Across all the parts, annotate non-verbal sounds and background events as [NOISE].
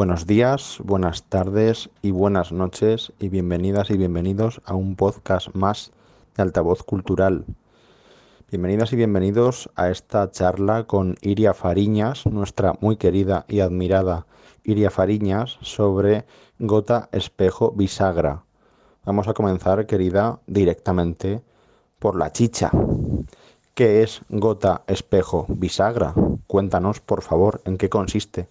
Buenos días, buenas tardes y buenas noches y bienvenidas y bienvenidos a un podcast más de Altavoz Cultural. Bienvenidas y bienvenidos a esta charla con Iria Fariñas, nuestra muy querida y admirada Iria Fariñas, sobre gota, espejo, bisagra. Vamos a comenzar, querida, directamente por la chicha. ¿Qué es gota, espejo, bisagra? Cuéntanos, por favor, en qué consiste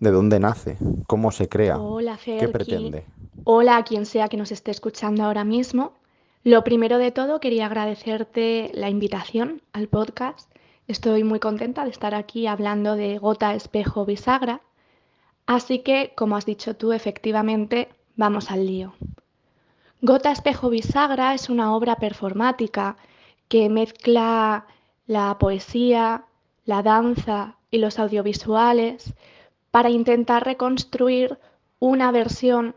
de dónde nace, cómo se crea, Hola, qué pretende. Hola a quien sea que nos esté escuchando ahora mismo. Lo primero de todo, quería agradecerte la invitación al podcast. Estoy muy contenta de estar aquí hablando de gota, espejo, bisagra. Así que, como has dicho tú, efectivamente, vamos al lío. Gota, espejo, bisagra es una obra performática que mezcla la poesía, la danza y los audiovisuales para intentar reconstruir una versión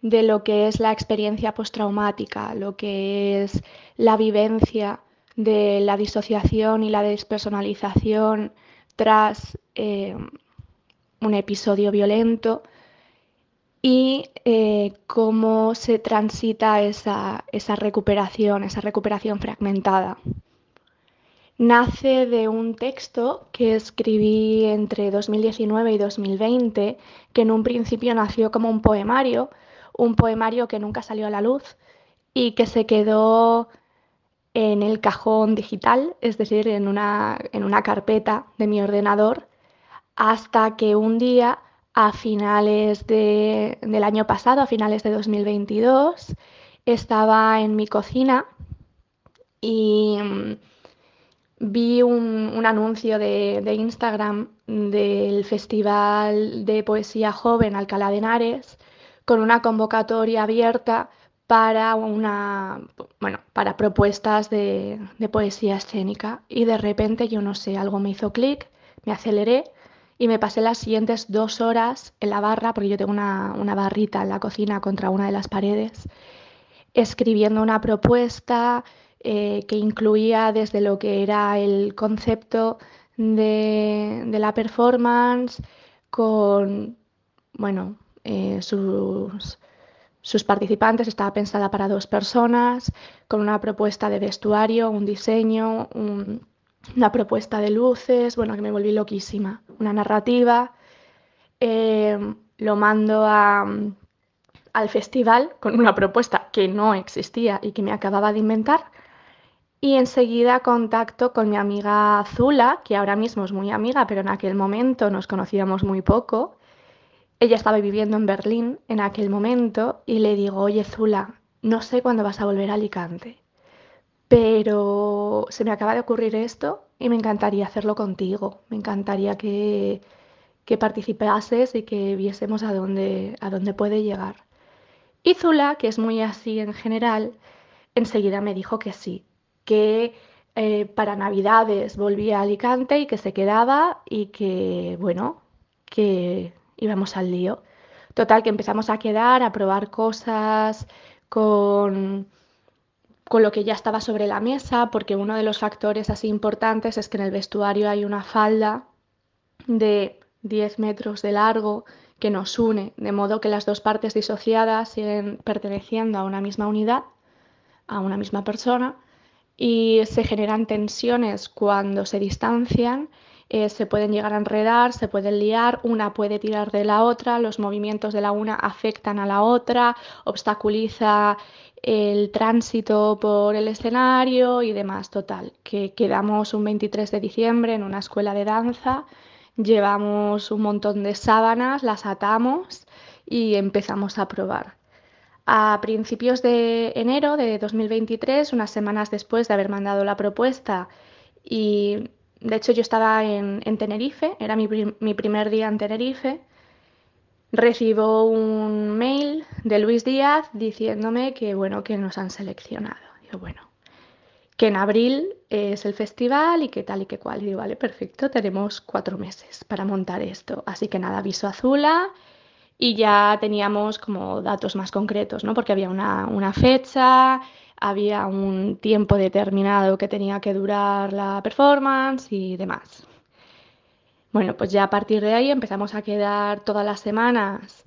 de lo que es la experiencia postraumática, lo que es la vivencia de la disociación y la despersonalización tras eh, un episodio violento y eh, cómo se transita esa, esa recuperación, esa recuperación fragmentada nace de un texto que escribí entre 2019 y 2020, que en un principio nació como un poemario, un poemario que nunca salió a la luz y que se quedó en el cajón digital, es decir, en una, en una carpeta de mi ordenador, hasta que un día, a finales de, del año pasado, a finales de 2022, estaba en mi cocina y vi un, un anuncio de, de, Instagram del Festival de Poesía Joven Alcalá de Henares con una convocatoria abierta para, una, bueno, para propuestas de, de poesía escénica. Y de repente, yo no sé, algo me hizo clic, me aceleré y me pasé las siguientes dos horas en la barra, porque yo tengo una, una barrita en la cocina contra una de las paredes, escribiendo una propuesta, eh, que incluía desde lo que era el concepto de, la performance con, bueno, eh, sus, sus participantes, estaba pensada para dos personas, con una propuesta de vestuario, un diseño, un, una propuesta de luces, bueno, que me volví loquísima, una narrativa. Eh, lo mando al festival con una propuesta que no existía y que me acababa de inventar y enseguida contacto con mi amiga Zula, que ahora mismo es muy amiga, pero en aquel momento nos conocíamos muy poco. Ella estaba viviendo en Berlín en aquel momento y le digo, oye Zula, no sé cuándo vas a volver a Alicante, pero se me acaba de ocurrir esto y me encantaría hacerlo contigo. Me encantaría que, que participases y que viésemos a dónde, a dónde puede llegar. Y Zula, que es muy así en general, enseguida me dijo que sí, que eh, para Navidades volvía a Alicante y que se quedaba y que, bueno, que íbamos al lío. Total, que empezamos a quedar, a probar cosas con, con lo que ya estaba sobre la mesa, porque uno de los factores así importantes es que en el vestuario hay una falda de 10 metros de largo que nos une, de modo que las dos partes disociadas siguen perteneciendo a una misma unidad, a una misma persona, y se generan tensiones cuando se distancian, eh, se pueden llegar a enredar, se pueden liar, una puede tirar de la otra, los movimientos de la una afectan a la otra, obstaculiza el tránsito por el escenario y demás. Total, que quedamos un 23 de diciembre en una escuela de danza, llevamos un montón de sábanas, las atamos y empezamos a probar a principios de enero de 2023, unas semanas después de haber mandado la propuesta y de hecho yo estaba en, en Tenerife, era mi, mi, primer día en Tenerife, recibo un mail de Luis Díaz diciéndome que bueno, que nos han seleccionado. Yo, bueno, que en abril es el festival y que tal y que cual. Y digo, vale, perfecto, tenemos cuatro meses para montar esto. Así que nada, aviso azula y ya teníamos como datos más concretos, ¿no? Porque había una, una, fecha, había un tiempo determinado que tenía que durar la performance y demás. Bueno, pues ya a partir de ahí empezamos a quedar todas las semanas,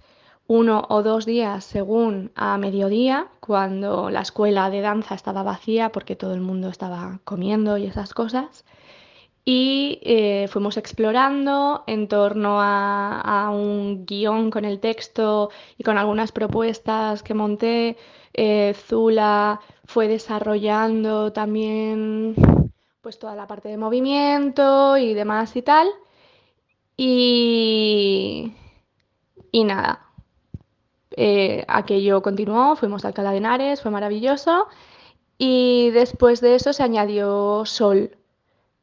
uno o dos días según a mediodía, cuando la escuela de danza estaba vacía porque todo el mundo estaba comiendo y esas cosas. Y eh, fuimos explorando en torno a, un guion con el texto y con algunas propuestas que monté. Eh, Zula fue desarrollando también pues toda la parte de movimiento y demás y tal. Y, y nada, eh, aquello continuó, fuimos a Alcalá de Henares, fue maravilloso. Y después de eso se añadió Sol.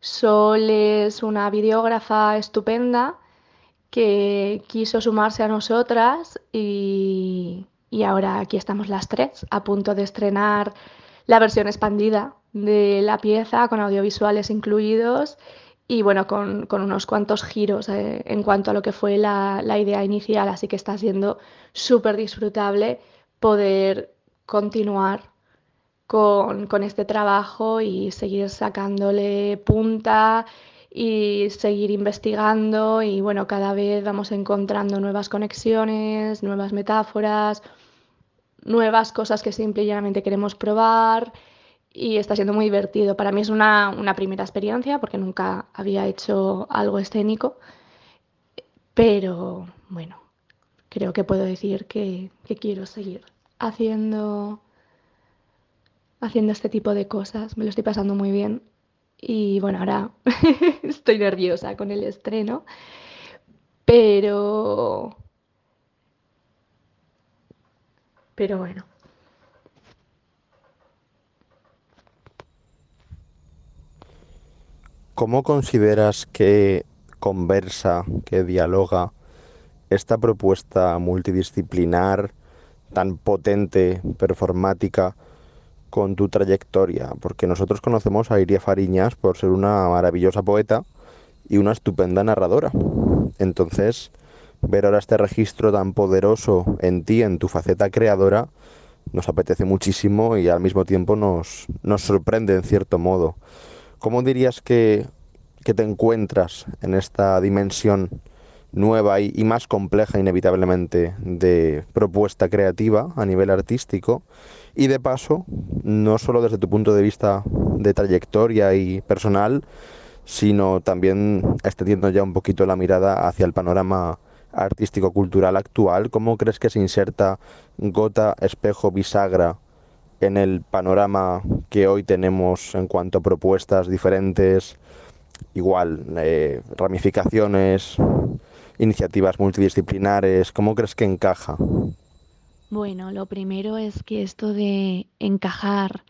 Sol es una videógrafa estupenda que quiso sumarse a nosotras y, ahora aquí estamos las tres a punto de estrenar la versión expandida de la pieza con audiovisuales incluidos y bueno, con, unos cuantos giros eh, en cuanto a lo que fue la, idea inicial, así que está siendo súper disfrutable poder continuar con, este trabajo y seguir sacándole punta y seguir investigando y bueno, cada vez vamos encontrando nuevas conexiones, nuevas metáforas, nuevas cosas que simple y llanamente queremos probar y está siendo muy divertido. Para mí es una, primera experiencia porque nunca había hecho algo escénico, pero bueno, creo que puedo decir que, quiero seguir haciendo, haciendo este tipo de cosas. Me lo estoy pasando muy bien y bueno, ahora [LAUGHS] estoy nerviosa con el estreno, pero... Pero bueno. ¿Cómo consideras que conversa, que dialoga esta propuesta multidisciplinar tan potente, performática, con tu trayectoria? Porque nosotros conocemos a Iria Fariñas por ser una maravillosa poeta y una estupenda narradora. Entonces, ver ahora este registro tan poderoso en ti, en tu faceta creadora, nos apetece muchísimo y al mismo tiempo nos, nos sorprende en cierto modo. ¿Cómo dirías que, te encuentras en esta dimensión nueva y, más compleja inevitablemente de propuesta creativa a nivel artístico? Y de paso, no solo desde tu punto de vista de trayectoria y personal, sino también extendiendo ya un poquito la mirada hacia el panorama artístico-cultural actual, ¿cómo crees que se inserta gota, espejo, bisagra en el panorama que hoy tenemos en cuanto a propuestas diferentes, igual, eh, ramificaciones, iniciativas multidisciplinares, ¿cómo crees que encaja? Bueno, lo primero es que esto de encajar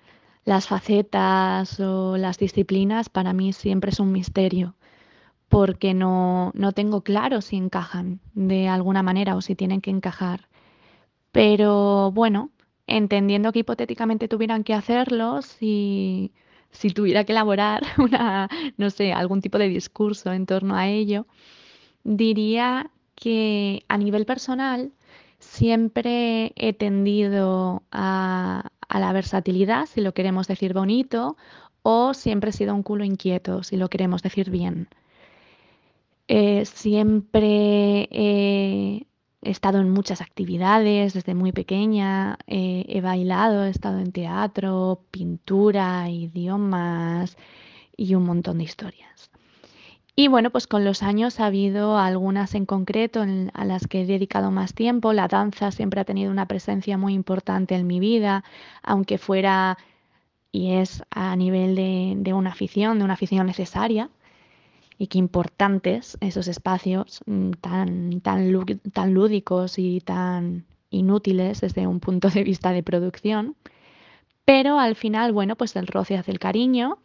las facetas o las disciplinas para mí siempre es un misterio, porque no, no tengo claro si encajan de alguna manera o si tienen que encajar. Pero bueno, entendiendo que hipotéticamente tuvieran que hacerlo, si, si tuviera que elaborar [LAUGHS] una, no sé, algún tipo de discurso en torno a ello, diría que a nivel personal siempre he tendido a, la versatilidad, si lo queremos decir bonito, o siempre he sido un culo inquieto, si lo queremos decir bien. Eh, siempre he He estado en muchas actividades desde muy pequeña, eh, he bailado, he estado en teatro, pintura, idiomas y un montón de historias. Y bueno, pues con los años ha habido algunas en concreto a las que he dedicado más tiempo. La danza siempre ha tenido una presencia muy importante en mi vida, aunque fuera y es a nivel de una afición, de una afición necesaria y qué importantes esos espacios mm, tan, tan, tan lúdicos y tan inútiles desde un punto de vista de producción. Pero al final, bueno, pues el roce hace el cariño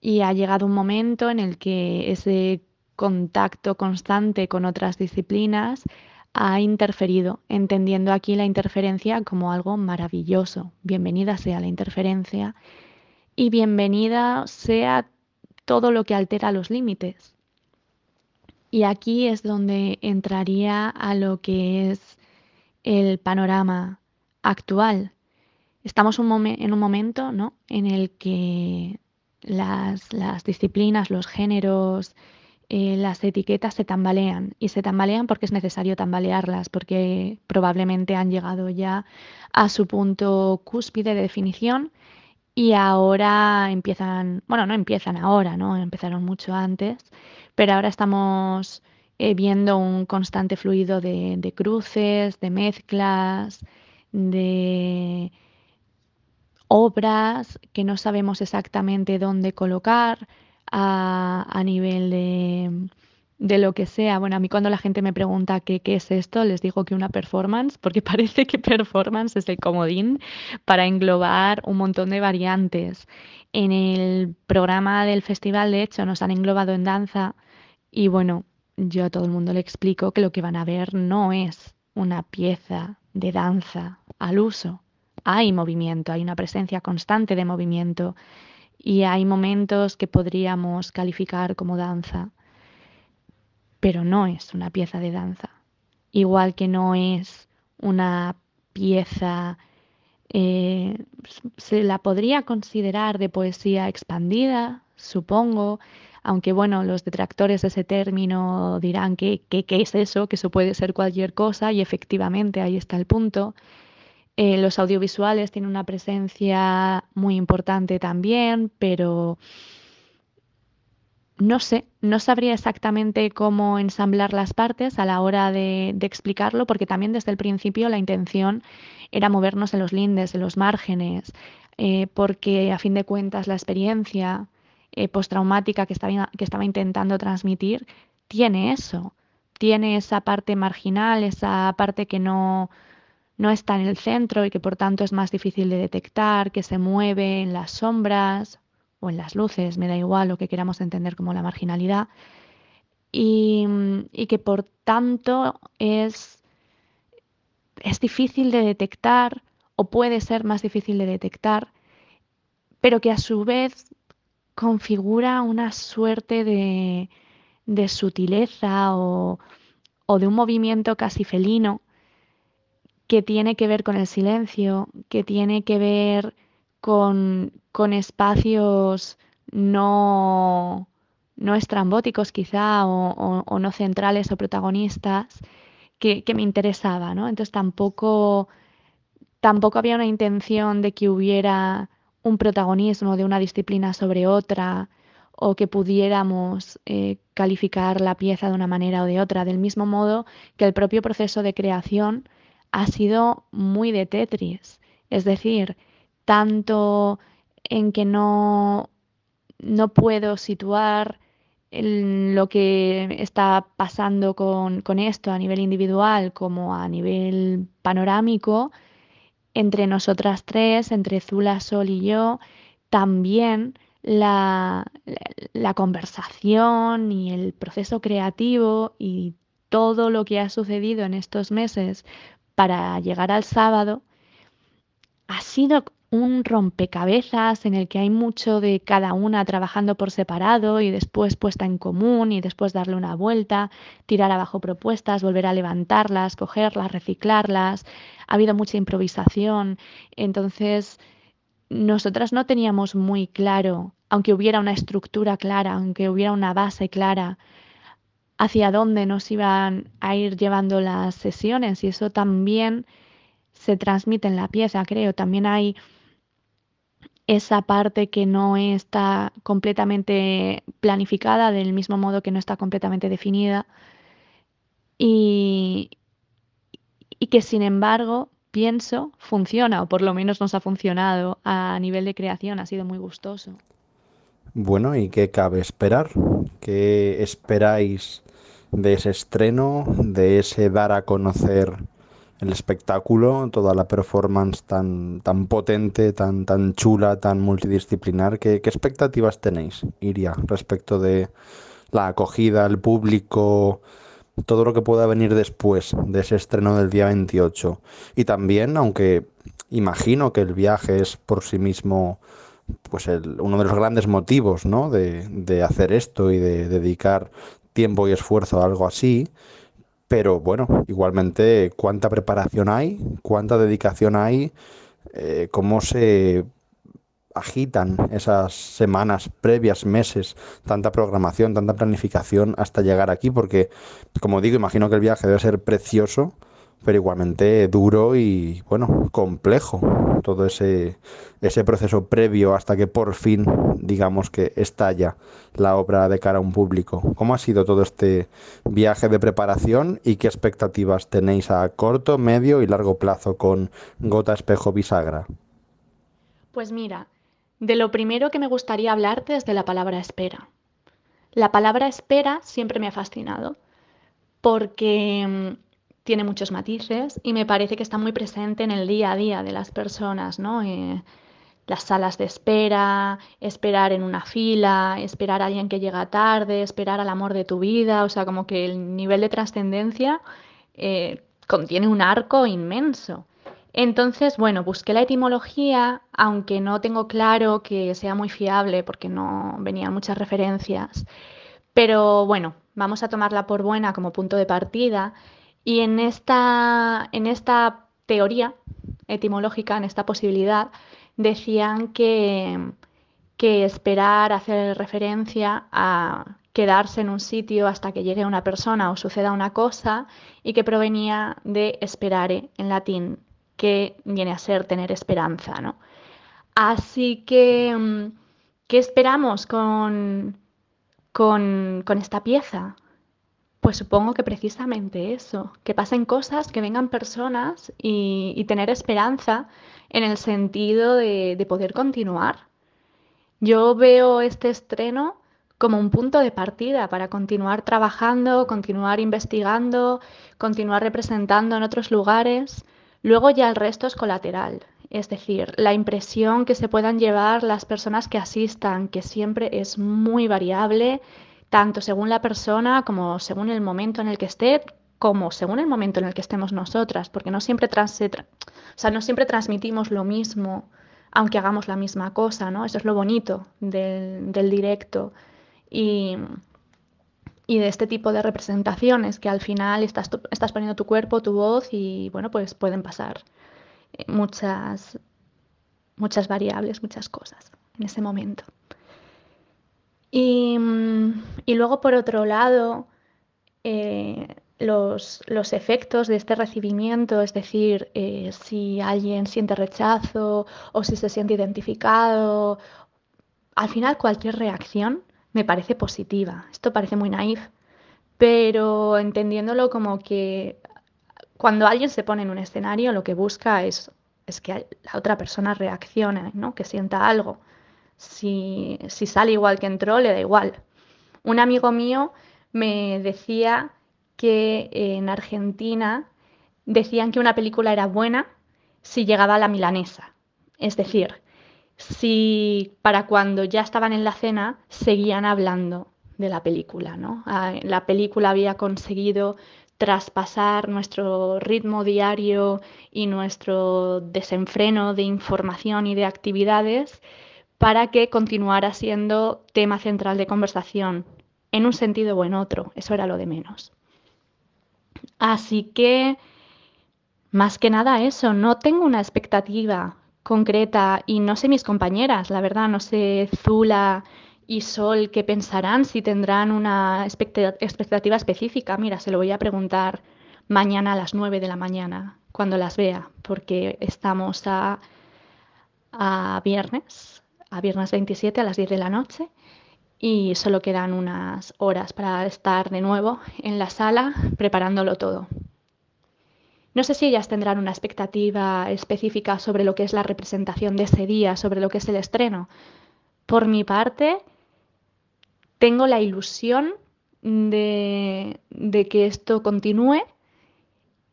y ha llegado un momento en el que ese contacto constante con otras disciplinas ha interferido, entendiendo aquí la interferencia como algo maravilloso. Bienvenida sea la interferencia y bienvenida sea todo lo que altera los límites. Y aquí es donde entraría a lo que es el panorama actual. Estamos en un momento en el que las, disciplinas, los géneros eh, las etiquetas se tambalean y se tambalean porque es necesario tambalearlas, porque probablemente han llegado ya a su punto cúspide de definición y ahora empiezan, bueno, no empiezan ahora, ¿no? Empezaron mucho antes, pero ahora estamos eh, viendo un constante fluido de, de cruces, de mezclas, de obras que no sabemos exactamente dónde colocar a, a nivel de, de lo que sea. Bueno, a mí cuando la gente me pregunta qué, qué es esto, les digo que una performance, porque [LAUGHS] parece que performance es el comodín para englobar un montón de variantes. En el programa del festival, de hecho, nos han englobado en danza y bueno, yo a todo el mundo le explico que lo que van a ver no es una pieza de danza al uso. Hay movimiento, hay una presencia constante de movimiento y hay momentos que podríamos calificar como danza, pero no es una pieza de danza. Igual que no es una pieza, eh, se la podría considerar de poesía expandida, supongo, aunque bueno, los detractores de ese término dirán que, qué es eso, que eso puede ser cualquier cosa, y efectivamente ahí está el punto. Eh, los audiovisuales tienen una presencia muy importante también, pero no sé, no sabría exactamente cómo ensamblar las partes a la hora de, explicarlo, porque también desde el principio la intención era movernos en los lindes, en los márgenes, eh, porque a fin de cuentas la experiencia eh, postraumática que estaba intentando transmitir tiene eso, tiene esa parte marginal, esa parte que no, no está en el centro y que por tanto es más difícil de detectar, que se mueve en las sombras o en las luces, me da igual lo que queramos entender como la marginalidad, y, que por tanto es, es difícil de detectar o puede ser más difícil de detectar, pero que a su vez configura una suerte de, de sutileza o, o de un movimiento casi felino que tiene que ver con el silencio, que tiene que ver con, con espacios no, no estrambóticos quizá o, no centrales o protagonistas que, que, me interesaba, ¿no? Entonces tampoco, tampoco había una intención de que hubiera un protagonismo de una disciplina sobre otra o que pudiéramos eh, calificar la pieza de una manera o de otra, del mismo modo que el propio proceso de creación ha sido muy de Tetris, es decir, tanto en que no, no puedo situar lo que está pasando con, con, esto a nivel individual como a nivel panorámico, entre nosotras tres, entre Zula, Sol y yo, también la, la, la conversación y el proceso creativo y todo lo que ha sucedido en estos meses para llegar al sábado ha sido un rompecabezas en el que hay mucho de cada una trabajando por separado y después puesta en común y después darle una vuelta, tirar abajo propuestas, volver a levantarlas, cogerlas, reciclarlas. Ha habido mucha improvisación. Entonces, nosotras no teníamos muy claro, aunque hubiera una estructura clara, aunque hubiera una base clara, hacia dónde nos iban a ir llevando las sesiones y eso también se transmite en la pieza, creo. También hay esa parte que no está completamente planificada, del mismo modo que no está completamente definida, y, y que sin embargo pienso funciona, o por lo menos nos ha funcionado a nivel de creación, ha sido muy gustoso. Bueno, ¿y qué cabe esperar? ¿Qué esperáis de ese estreno, de ese dar a conocer el espectáculo, toda la performance tan, tan potente, tan, tan chula, tan multidisciplinar. ¿Qué, ¿Qué, expectativas tenéis, Iria, respecto de la acogida, el público, todo lo que pueda venir después de ese estreno del día 28? Y también, aunque imagino que el viaje es por sí mismo pues el, uno de los grandes motivos ¿no? de, de hacer esto y de dedicar tiempo y esfuerzo a algo así, pero bueno, igualmente, ¿cuánta preparación hay? ¿Cuánta dedicación hay? Eh, ¿Cómo se agitan esas semanas previas, meses, tanta programación, tanta planificación hasta llegar aquí? Porque, como digo, imagino que el viaje debe ser precioso, pero igualmente duro y, bueno, complejo. Todo ese, ese proceso previo hasta que por fin, digamos que estalla la obra de cara a un público. ¿Cómo ha sido todo este viaje de preparación y qué expectativas tenéis a corto, medio y largo plazo con Gota Espejo Bisagra? Pues mira, de lo primero que me gustaría hablarte es de la palabra espera. La palabra espera siempre me ha fascinado porque mm, tiene muchos matices y me parece que está muy presente en el día a día de las personas, ¿no? Eh, las salas de espera, esperar en una fila, esperar a alguien que llega tarde, esperar al amor de tu vida, o sea, como que el nivel de trascendencia eh, contiene un arco inmenso. Entonces, bueno, busqué la etimología, aunque no tengo claro que sea muy fiable porque no venían muchas referencias. Pero bueno, vamos a tomarla por buena como punto de partida. Y en esta, en esta teoría etimológica, en esta posibilidad, decían que, que esperar hace referencia a quedarse en un sitio hasta que llegue una persona o suceda una cosa y que provenía de esperare en latín, que viene a ser tener esperanza, ¿no? Así que, mm, ¿qué esperamos con, con, esta pieza? Pues supongo que precisamente eso, que pasen cosas, que vengan personas y, tener esperanza en el sentido de, de, poder continuar. Yo veo este estreno como un punto de partida para continuar trabajando, continuar investigando, continuar representando en otros lugares Luego ya el resto es colateral, es decir, la impresión que se puedan llevar las personas que asistan, que siempre es muy variable, tanto según la persona como según el momento en el que esté, como según el momento en el que estemos nosotras, porque no siempre, no siempre transmitimos lo mismo, aunque hagamos la misma cosa, ¿no? Eso es lo bonito del, del directo. Y, y de este tipo de representaciones que al final estás, estás poniendo tu cuerpo, tu voz y bueno, pues pueden pasar eh, muchas, muchas variables, muchas cosas en ese momento. Y, luego, por otro lado, eh, los, los, efectos de este recibimiento, es decir, eh, si alguien siente rechazo o si se siente identificado, al final cualquier reacción me parece positiva. Esto parece muy naif, pero entendiéndolo como que cuando alguien se pone en un escenario lo que busca es, es que la otra persona reaccione, ¿no? que sienta algo. Si, sale igual que entró, le da igual. Un amigo mío me decía que en Argentina decían que una película era buena si llegaba a la milanesa. Es decir, si para cuando ya estaban en la cena seguían hablando de la película, ¿no? Ah, la película había conseguido traspasar nuestro ritmo diario y nuestro desenfreno de información y de actividades para que continuara siendo tema central de conversación, en un sentido o en otro, eso era lo de menos. Así que, más que nada eso, no tengo una expectativa concreta y no sé mis compañeras, la verdad, no sé Zula y Sol qué pensarán, si tendrán una expectativa específica. Mira, se lo voy a preguntar mañana a las 9 de la mañana, cuando las vea, porque estamos a, a viernes, a viernes 27 a las 10 de la noche y solo quedan unas horas para estar de nuevo en la sala preparándolo todo. No sé si ellas tendrán una expectativa específica sobre lo que es la representación de ese día, sobre lo que es el estreno. Por mi parte, tengo la ilusión de, que esto continúe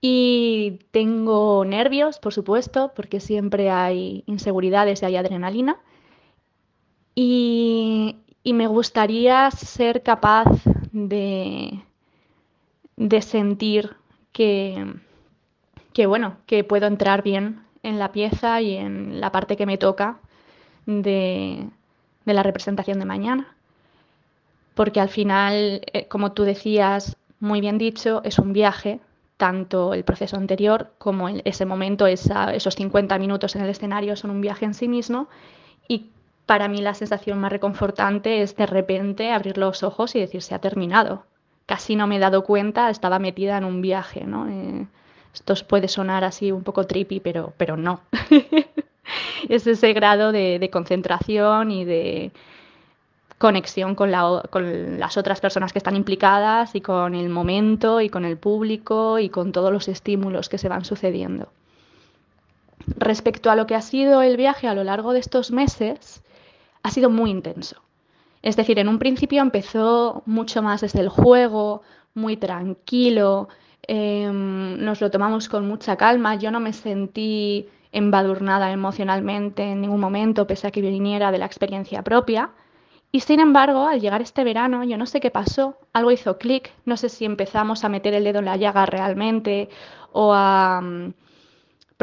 y tengo nervios, por supuesto, porque siempre hay inseguridades y hay adrenalina. Y, me gustaría ser capaz de, de sentir que, que bueno, que puedo entrar bien en la pieza y en la parte que me toca de, la representación de mañana. Porque al final, eh, como tú decías, muy bien dicho, es un viaje, tanto el proceso anterior como ese momento, esos 50 minutos en el escenario son un viaje en sí mismo. Y para mí la sensación más reconfortante es de repente abrir los ojos y decir se ha terminado. Casi no me he dado cuenta, estaba metida en un viaje, ¿no? Eh, esto puede sonar así un poco trippy, pero, pero no. [LAUGHS] es ese grado de, concentración y de conexión con, con, las otras personas que están implicadas y con el momento y con el público y con todos los estímulos que se van sucediendo. Respecto a lo que ha sido el viaje a lo largo de estos meses, ha sido muy intenso. Es decir, en un principio empezó mucho más desde el juego, muy tranquilo, em, nos lo tomamos con mucha calma, yo no me sentí embadurnada emocionalmente en ningún momento, pese a que viniera de la experiencia propia. Y sin embargo, al llegar este verano, yo no sé qué pasó, algo hizo clic, no sé si empezamos a meter el dedo en la llaga realmente o a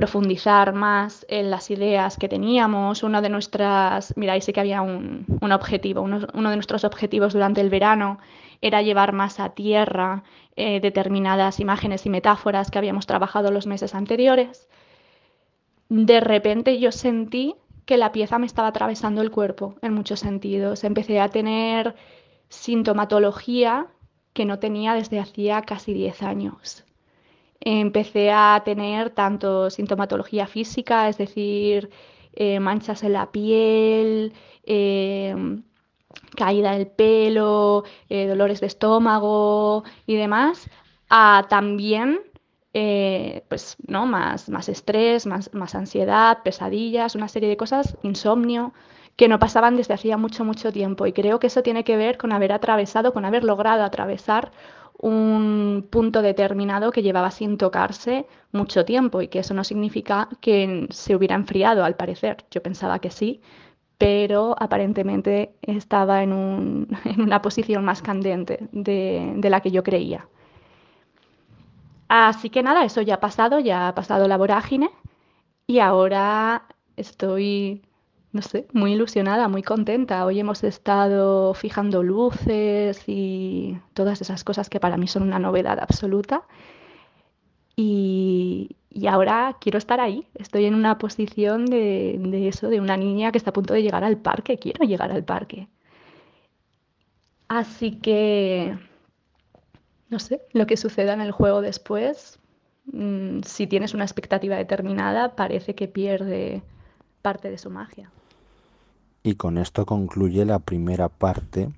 profundizar más en las ideas que teníamos. Uno de nuestras, mira, ahí sí que había un, objetivo, uno, de nuestros objetivos durante el verano era llevar más a tierra eh, determinadas imágenes y metáforas que habíamos trabajado los meses anteriores de repente yo sentí que la pieza me estaba atravesando el cuerpo en muchos sentidos. Empecé a tener sintomatología que no tenía desde hacía casi 10 años. Empecé a tener tanto sintomatología física, es decir, eh, manchas en la piel, eh, caída del pelo, eh, dolores de estómago y demás, a también eh, pues, ¿no? más, más estrés, más, más ansiedad, pesadillas, una serie de cosas, insomnio, que no pasaban desde hacía mucho, mucho tiempo. Y creo que eso tiene que ver con haber atravesado, con haber logrado atravesar un punto determinado que llevaba sin tocarse mucho tiempo y que eso no significa que se hubiera enfriado al parecer. Yo pensaba que sí, pero aparentemente estaba en, [LAUGHS] una posición más candente de la que yo creía. Así que nada, eso ya ha pasado, ya ha pasado la vorágine y ahora estoy, no sé, muy ilusionada, muy contenta. Hoy hemos estado fijando luces y todas esas cosas que para mí son una novedad absoluta. Y, ahora quiero estar ahí. Estoy en una posición de, de eso, de una niña que está a punto de llegar al parque. Quiero llegar al parque. Así que no sé, lo que suceda en el juego después, mm, si tienes una expectativa determinada, parece que pierde parte de su magia. Y con esto concluye la primera parte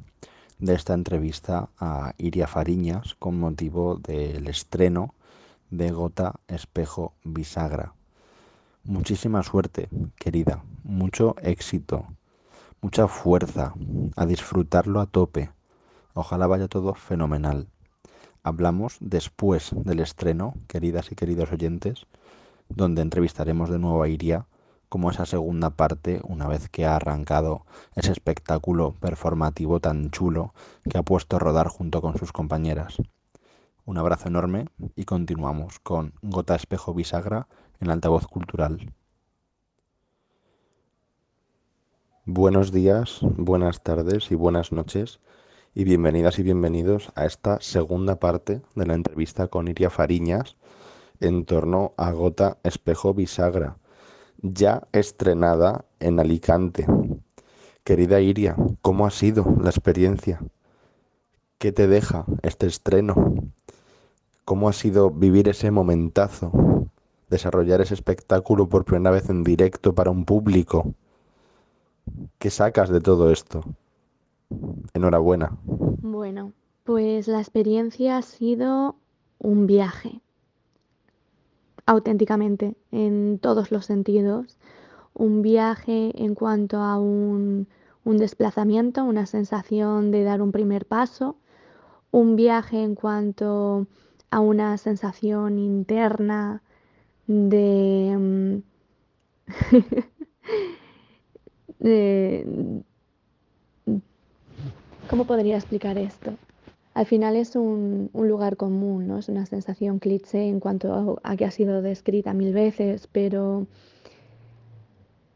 de esta entrevista a Iria Fariñas con motivo del estreno de Gota Espejo Bisagra. Muchísima suerte, querida, mucho éxito, mucha fuerza, a disfrutarlo a tope. Ojalá vaya todo fenomenal hablamos después del estreno, queridas y queridos oyentes, donde entrevistaremos de nuevo a Iria como esa segunda parte una vez que ha arrancado ese espectáculo performativo tan chulo que ha puesto a rodar junto con sus compañeras. Un abrazo enorme y continuamos con Gota Espejo Bisagra en altavoz cultural. Buenos días, buenas tardes y buenas noches y bienvenidas y bienvenidos a esta segunda parte de la entrevista con Iria Fariñas en torno a Gota Espejo Bisagra, ya estrenada en Alicante. Querida Iria, ¿cómo ha sido la experiencia? ¿Qué te deja este estreno? ¿Cómo ha sido vivir ese momentazo? Desarrollar ese espectáculo por primera vez en directo para un público. ¿Qué sacas de todo esto? Enhorabuena. Bueno, pues la experiencia ha sido un viaje, auténticamente, en todos los sentidos. Un viaje en cuanto a un, desplazamiento, una sensación de dar un primer paso. Un viaje en cuanto a una sensación interna de, mm, [LAUGHS] de ¿Cómo podría explicar esto? Al final es un, lugar común, ¿no? Es una sensación cliché en cuanto a, que ha sido descrita mil veces, pero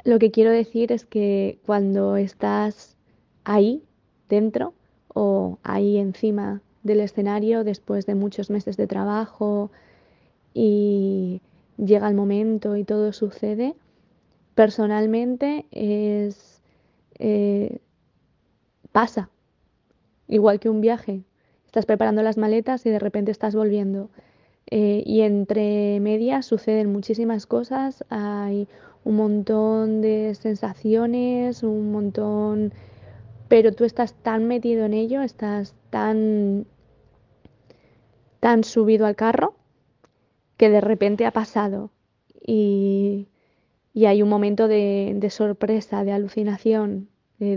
lo que quiero decir es que cuando estás ahí, dentro, o ahí encima del escenario, después de muchos meses de trabajo, y llega el momento y todo sucede, personalmente es eh, pasa, igual que un viaje. Estás preparando las maletas y de repente estás volviendo. Eh, y entre medias suceden muchísimas cosas, hay un montón de sensaciones, un montón, pero tú estás tan metido en ello, estás tan, tan subido al carro que de repente ha pasado y, hay un momento de, sorpresa, de alucinación, de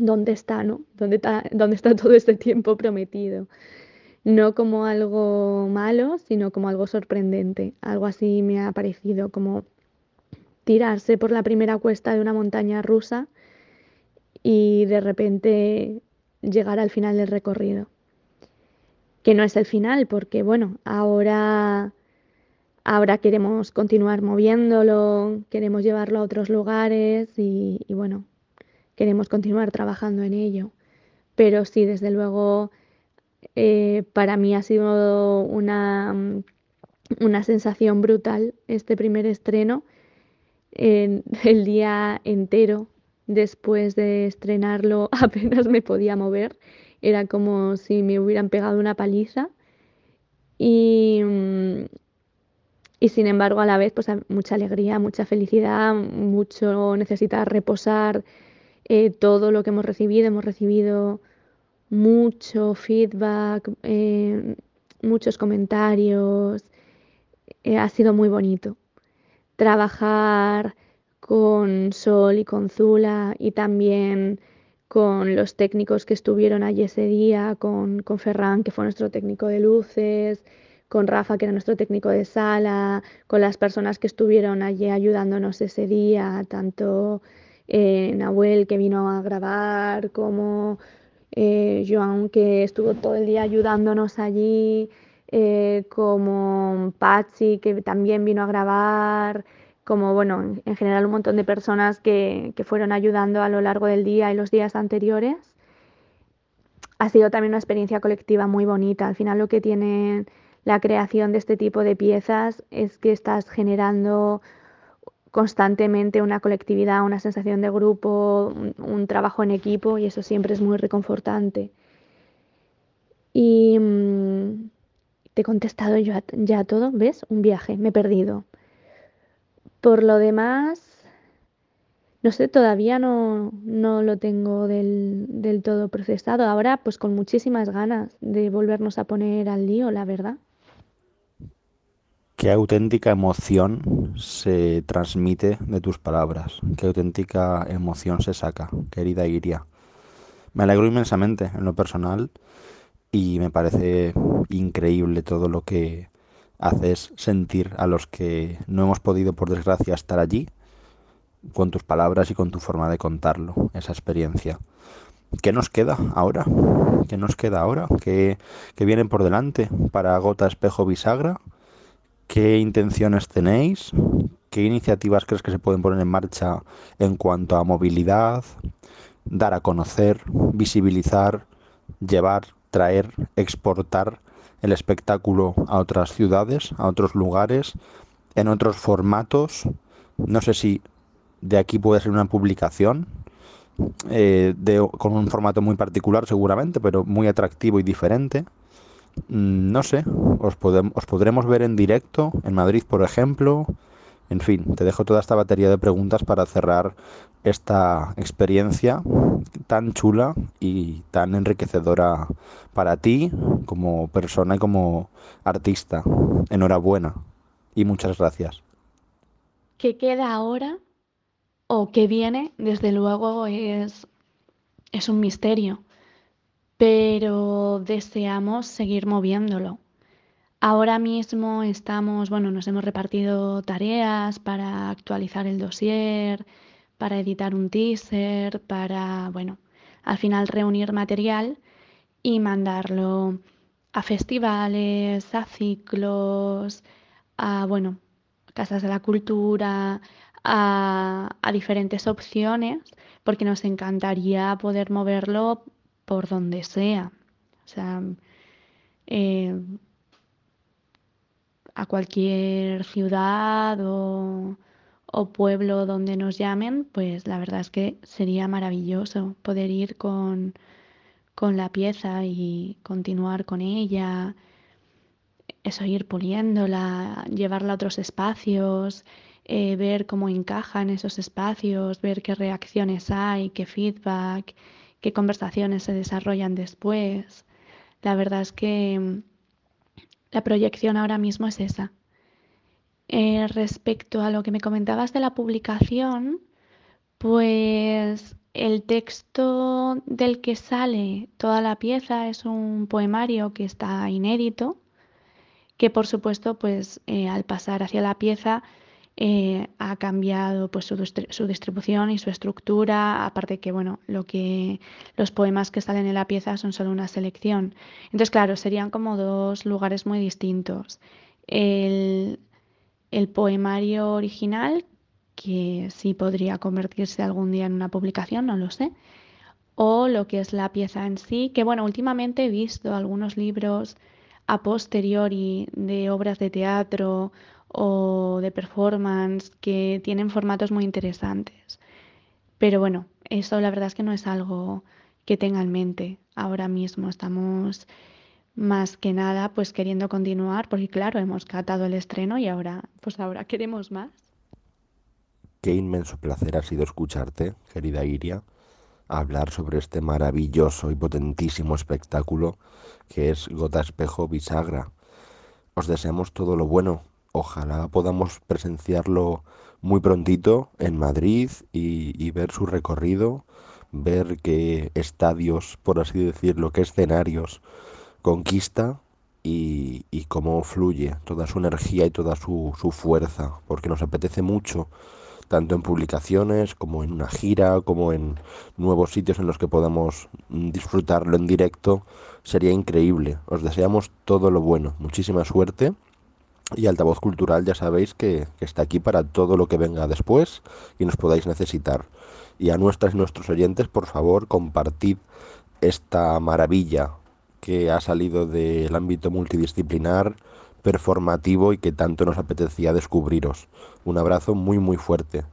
dónde está, ¿no? ¿Dónde está, ¿Dónde está todo este tiempo prometido? No como algo malo, sino como algo sorprendente. Algo así me ha parecido como tirarse por la primera cuesta de una montaña rusa y de repente llegar al final del recorrido. Que no es el final, porque bueno, ahora, ahora queremos continuar moviéndolo, queremos llevarlo a otros lugares y, y bueno, queremos continuar trabajando en ello. Pero sí, desde luego, eh, para mí ha sido una, una sensación brutal este primer estreno. [LAUGHS] el día entero después de estrenarlo [LAUGHS] apenas me podía mover. Era como si me hubieran pegado una paliza. Y, y sin embargo, a la vez, pues mucha alegría, mucha felicidad, mucho necesitar reposar eh, todo lo que hemos recibido. Hemos recibido mucho feedback, eh, muchos comentarios. Eh, ha sido muy bonito. Trabajar con Sol y con Zula y también con los técnicos que estuvieron allí ese día, con, con Ferran, que fue nuestro técnico de luces, con Rafa, que era nuestro técnico de sala, con las personas que estuvieron allí ayudándonos ese día, tanto eh, Nahuel, que vino a grabar, como eh, Joan, que estuvo todo el día ayudándonos allí, eh, como Patsy, que también vino a grabar, como, bueno, en, general un montón de personas que, que fueron ayudando a lo largo del día y los días anteriores. Ha sido también una experiencia colectiva muy bonita. Al final lo que tiene la creación de este tipo de piezas es que estás generando constantemente una colectividad, una sensación de grupo, un, trabajo en equipo y eso siempre es muy reconfortante. Y mm, te he contestado yo ya todo, ¿ves? Un viaje, me he perdido. Por lo demás, no sé, todavía no, no lo tengo del, del todo procesado. Ahora, pues con muchísimas ganas de volvernos a poner al lío, la verdad. Qué auténtica emoción se transmite de tus palabras, qué auténtica emoción se saca, querida Iria. Me alegro inmensamente en lo personal y me parece increíble todo lo que haces sentir a los que no hemos podido, por desgracia, estar allí, con tus palabras y con tu forma de contarlo, esa experiencia. ¿Qué nos queda ahora? ¿Qué nos queda ahora? ¿Qué, qué viene por delante para Gota Espejo Bisagra? ¿Qué intenciones tenéis? ¿Qué iniciativas crees que se pueden poner en marcha en cuanto a movilidad, dar a conocer, visibilizar, llevar, traer, exportar el espectáculo a otras ciudades, a otros lugares, en otros formatos? No sé si de aquí puede ser una publicación, eh, con un formato muy particular seguramente, pero muy atractivo y diferente. Mm, no sé, os, os podremos ver en directo en Madrid, por ejemplo. En fin, te dejo toda esta batería de preguntas para cerrar esta experiencia tan chula y tan enriquecedora para ti como persona y como artista. Enhorabuena y muchas gracias. ¿Qué queda ahora o qué viene? Desde luego es, es un misterio pero deseamos seguir moviéndolo. Ahora mismo estamos, bueno, nos hemos repartido tareas para actualizar el dossier, para editar un teaser, para, bueno, al final reunir material y mandarlo a festivales, a ciclos, a, bueno, casas de la cultura, a, a diferentes opciones, porque nos encantaría poder moverlo por donde sea. O sea, eh, a cualquier ciudad o, o pueblo donde nos llamen, pues la verdad es que sería maravilloso poder ir con, con la pieza y continuar con ella, eso, ir puliéndola, llevarla a otros espacios, eh, ver cómo encaja en esos espacios, ver qué reacciones hay, qué feedback, qué conversaciones se desarrollan después. La verdad es que mm, la proyección ahora mismo es esa. Eh, respecto a lo que me comentabas de la publicación, pues el texto del que sale toda la pieza es un poemario que está inédito, que por supuesto, pues eh, al pasar hacia la pieza eh, ha cambiado pues, su, su, distribución y su estructura, aparte que bueno, lo que los poemas que salen en la pieza son solo una selección. Entonces, claro, serían como dos lugares muy distintos. El, el poemario original, que sí podría convertirse algún día en una publicación, no lo sé, o lo que es la pieza en sí, que bueno, últimamente he visto algunos libros a posteriori de obras de teatro o de performance que tienen formatos muy interesantes. Pero bueno, eso la verdad es que no es algo que tenga en mente ahora mismo. Estamos más que nada pues queriendo continuar porque claro, hemos catado el estreno y ahora pues ahora queremos más. Qué inmenso placer ha sido escucharte, querida Iria, hablar sobre este maravilloso y potentísimo espectáculo que es Gota Espejo Bisagra. Os deseamos todo lo bueno ojalá podamos presenciarlo muy prontito en Madrid y, ver su recorrido, ver qué estadios, por así decirlo, qué escenarios conquista y, cómo fluye toda su energía y toda su, su, fuerza, porque nos apetece mucho, tanto en publicaciones como en una gira, como en nuevos sitios en los que podamos disfrutarlo en directo, sería increíble. Os deseamos todo lo bueno, muchísima suerte y Altavoz Cultural ya sabéis que, está aquí para todo lo que venga después y nos podáis necesitar. Y a nuestras y nuestros oyentes, por favor, compartid esta maravilla que ha salido del ámbito multidisciplinar, performativo y que tanto nos apetecía descubriros. Un abrazo muy muy fuerte.